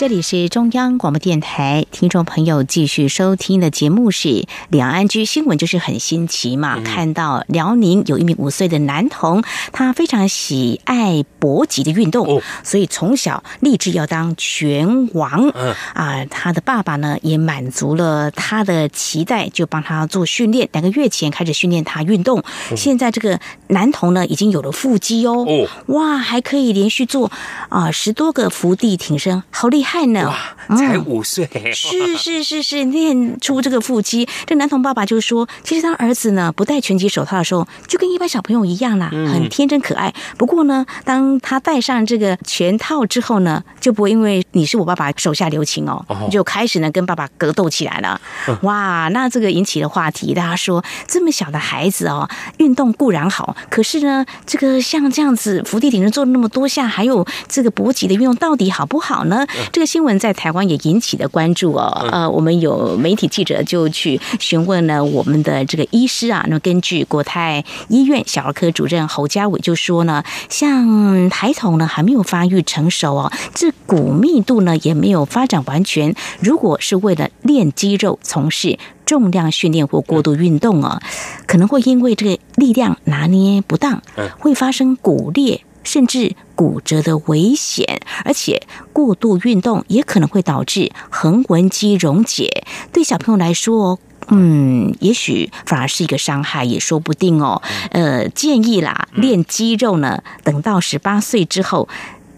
这里是中央广播电台，听众朋友继续收听的节目是两岸居新闻，就是很新奇嘛。嗯看到辽宁有一名五岁的男童，他非常喜爱搏击的运动，哦所以从小立志要当拳王。嗯啊，他的爸爸呢也满足了他的期待，就帮他做训练。两个月前开始训练他运动，现在这个男童呢已经有了腹肌哦，哦哇，还可以连续做啊十多个伏地挺身，好厉害呢！才嗯五岁，是是是是，练出这个腹肌。这男童爸爸就说，其实他儿子呢不戴拳击手套的时候，就跟一般小朋友一样啦，嗯很天真可爱。不过呢，当他戴上这个拳套之后呢，就不会因为你是我爸爸手下留情哦，哦就开始呢跟爸爸格斗起来了。嗯哇，那这个引起了话题，大家说这么小的孩子哦，运动固然好，可是呢，这个像这样子伏地挺身做了那么多下，还有这个搏击的运动，到底好不好呢？这个新闻在台湾。湾也引起了关注哦。呃，我们有媒体记者就去询问了我们的这个医师啊。那么根据国泰医院小儿科主任侯家伟就说呢，像孩童呢还没有发育成熟哦，这骨密度呢也没有发展完全。如果是为了练肌肉，从事重量训练或过度运动啊，可能会因为这个力量拿捏不当，会发生骨裂。甚至骨折的危险，而且过度运动也可能会导致横纹肌溶解。对小朋友来说，嗯，也许反而是一个伤害，也说不定哦。呃，建议啦，练肌肉呢，等到十八岁之后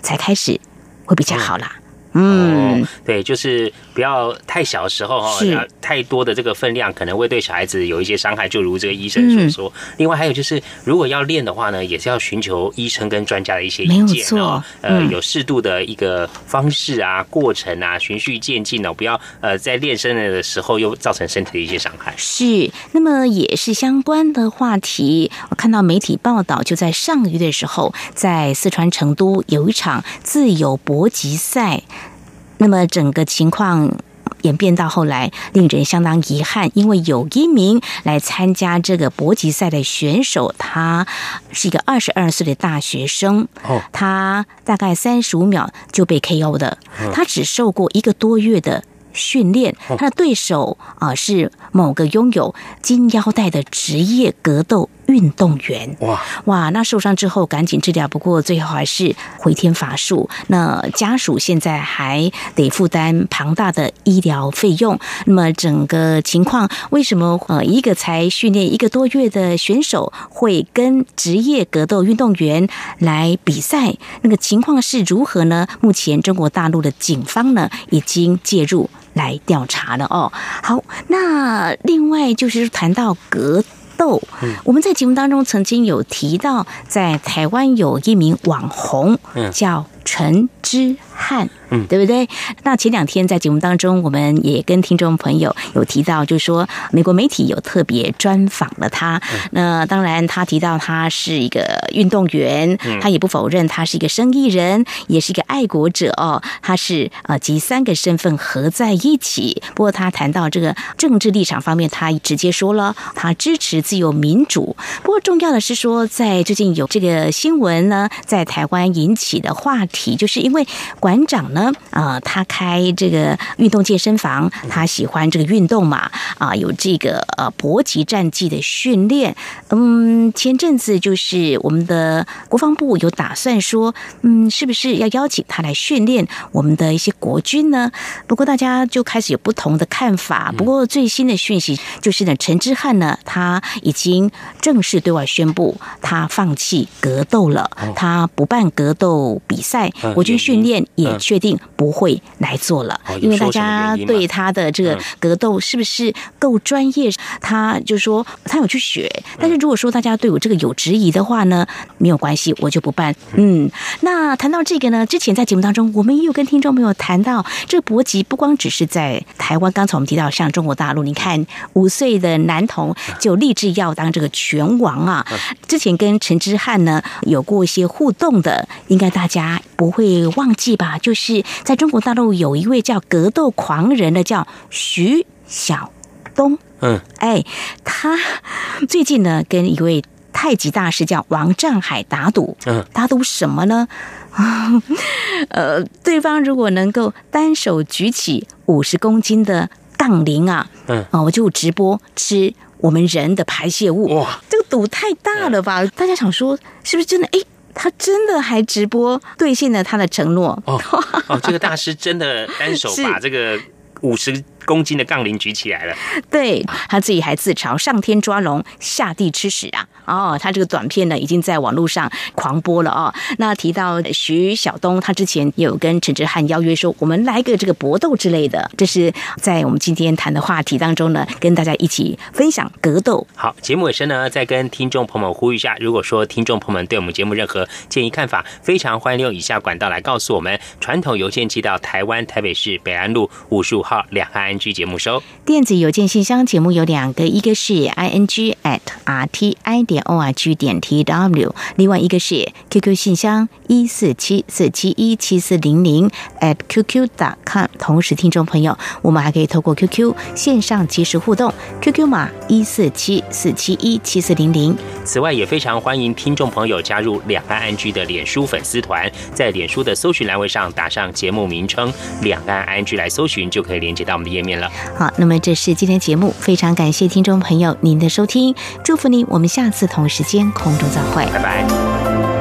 才开始会比较好啦。嗯，对，就是不要太小的时候哈，太多的这个分量可能会对小孩子有一些伤害，就如这个医生所说。另外还有就是，如果要练的话呢，也是要寻求医生跟专家的一些意见哦。呃，有适度的一个方式啊、过程啊，循序渐进哦，不要呃在练身的时候又造成身体的一些伤害。是，那么也是相关的话题。我看到媒体报道，就在上个月的时候，在四川成都有一场自由搏击赛。那么整个情况演变到后来，令人相当遗憾，因为有一名来参加这个搏击赛的选手，他是一个二十二岁的大学生，哦，他大概三十五秒就被 KO 的，他只受过一个多月的训练，他的对手啊是某个拥有金腰带的职业格斗。运动员哇哇，那受伤之后赶紧治疗，不过最后还是回天乏术。那家属现在还得负担庞大的医疗费用。那么整个情况，为什么呃一个才训练一个多月的选手会跟职业格斗运动员来比赛？那个情况是如何呢？目前中国大陆的警方呢已经介入来调查了哦。好，那另外就是谈到格。斗，我们在节目当中曾经有提到，在台湾有一名网红，叫陈之汉。嗯，对不对？那前两天在节目当中，我们也跟听众朋友有提到，就是说美国媒体有特别专访了他。那当然，他提到他是一个运动员，他也不否认他是一个生意人，也是一个爱国者哦。他是呃集三个身份合在一起。不过他谈到这个政治立场方面，他直接说了，他支持自由民主。不过重要的是说，在最近有这个新闻呢，在台湾引起的话题，就是因为馆长呢。啊，他开这个运动健身房，他喜欢这个运动嘛？啊，有这个呃搏击战绩的训练。嗯，前阵子就是我们的国防部有打算说，嗯，是不是要邀请他来训练我们的一些国军呢？不过大家就开始有不同的看法。不过最新的讯息就是呢，陈之汉呢，他已经正式对外宣布，他放弃格斗了，他不办格斗比赛，国军训练也确定。不会来做了，因为大家对他的这个格斗是不是够专业？他就说他有去学，但是如果说大家对我这个有质疑的话呢，没有关系，我就不办。嗯，那谈到这个呢，之前在节目当中，我们也有跟听众朋友谈到，这个搏击不光只是在台湾，刚才我们提到像中国大陆，你看五岁的男童就立志要当这个拳王啊。之前跟陈之汉呢有过一些互动的，应该大家不会忘记吧？就是。在中国大陆有一位叫格斗狂人的，叫徐晓东。嗯，哎，他最近呢跟一位太极大师叫王占海打赌。嗯，打赌什么呢？呃，对方如果能够单手举起五十公斤的杠铃啊，嗯啊，我就直播吃我们人的排泄物。哇，这个赌太大了吧？大家想说是不是真的？哎。他真的还直播兑现了他的承诺哦 哦，这个大师真的单手把这个五十。公斤的杠铃举起来了，对他自己还自嘲上天抓龙，下地吃屎啊！哦，他这个短片呢，已经在网络上狂播了哦。那提到徐晓东，他之前有跟陈志汉邀约说，我们来个这个搏斗之类的，这是在我们今天谈的话题当中呢，跟大家一起分享格斗。好，节目尾声呢，再跟听众朋友们呼吁一下，如果说听众朋友们对我们节目任何建议看法，非常欢迎利用以下管道来告诉我们：传统邮件寄到台湾台北市北安路五十五号两岸。i n g 节目收电子邮件信箱节目有两个，一个是 i n g at r t i 点。o r g 点 t w。另外一个是 QQ 信箱一四七四七一七四零零 at qq dot com。同时，听众朋友，我们还可以透过 QQ 线上及时互动，QQ 码一四七四七一七四零零。此外，也非常欢迎听众朋友加入两岸安居的脸书粉丝团，在脸书的搜寻栏位上打上节目名称“两岸安居”来搜寻，就可以连接到我们的页面了。好，那么这是今天节目，非常感谢听众朋友您的收听，祝福您，我们下不同时间空中再会。拜拜。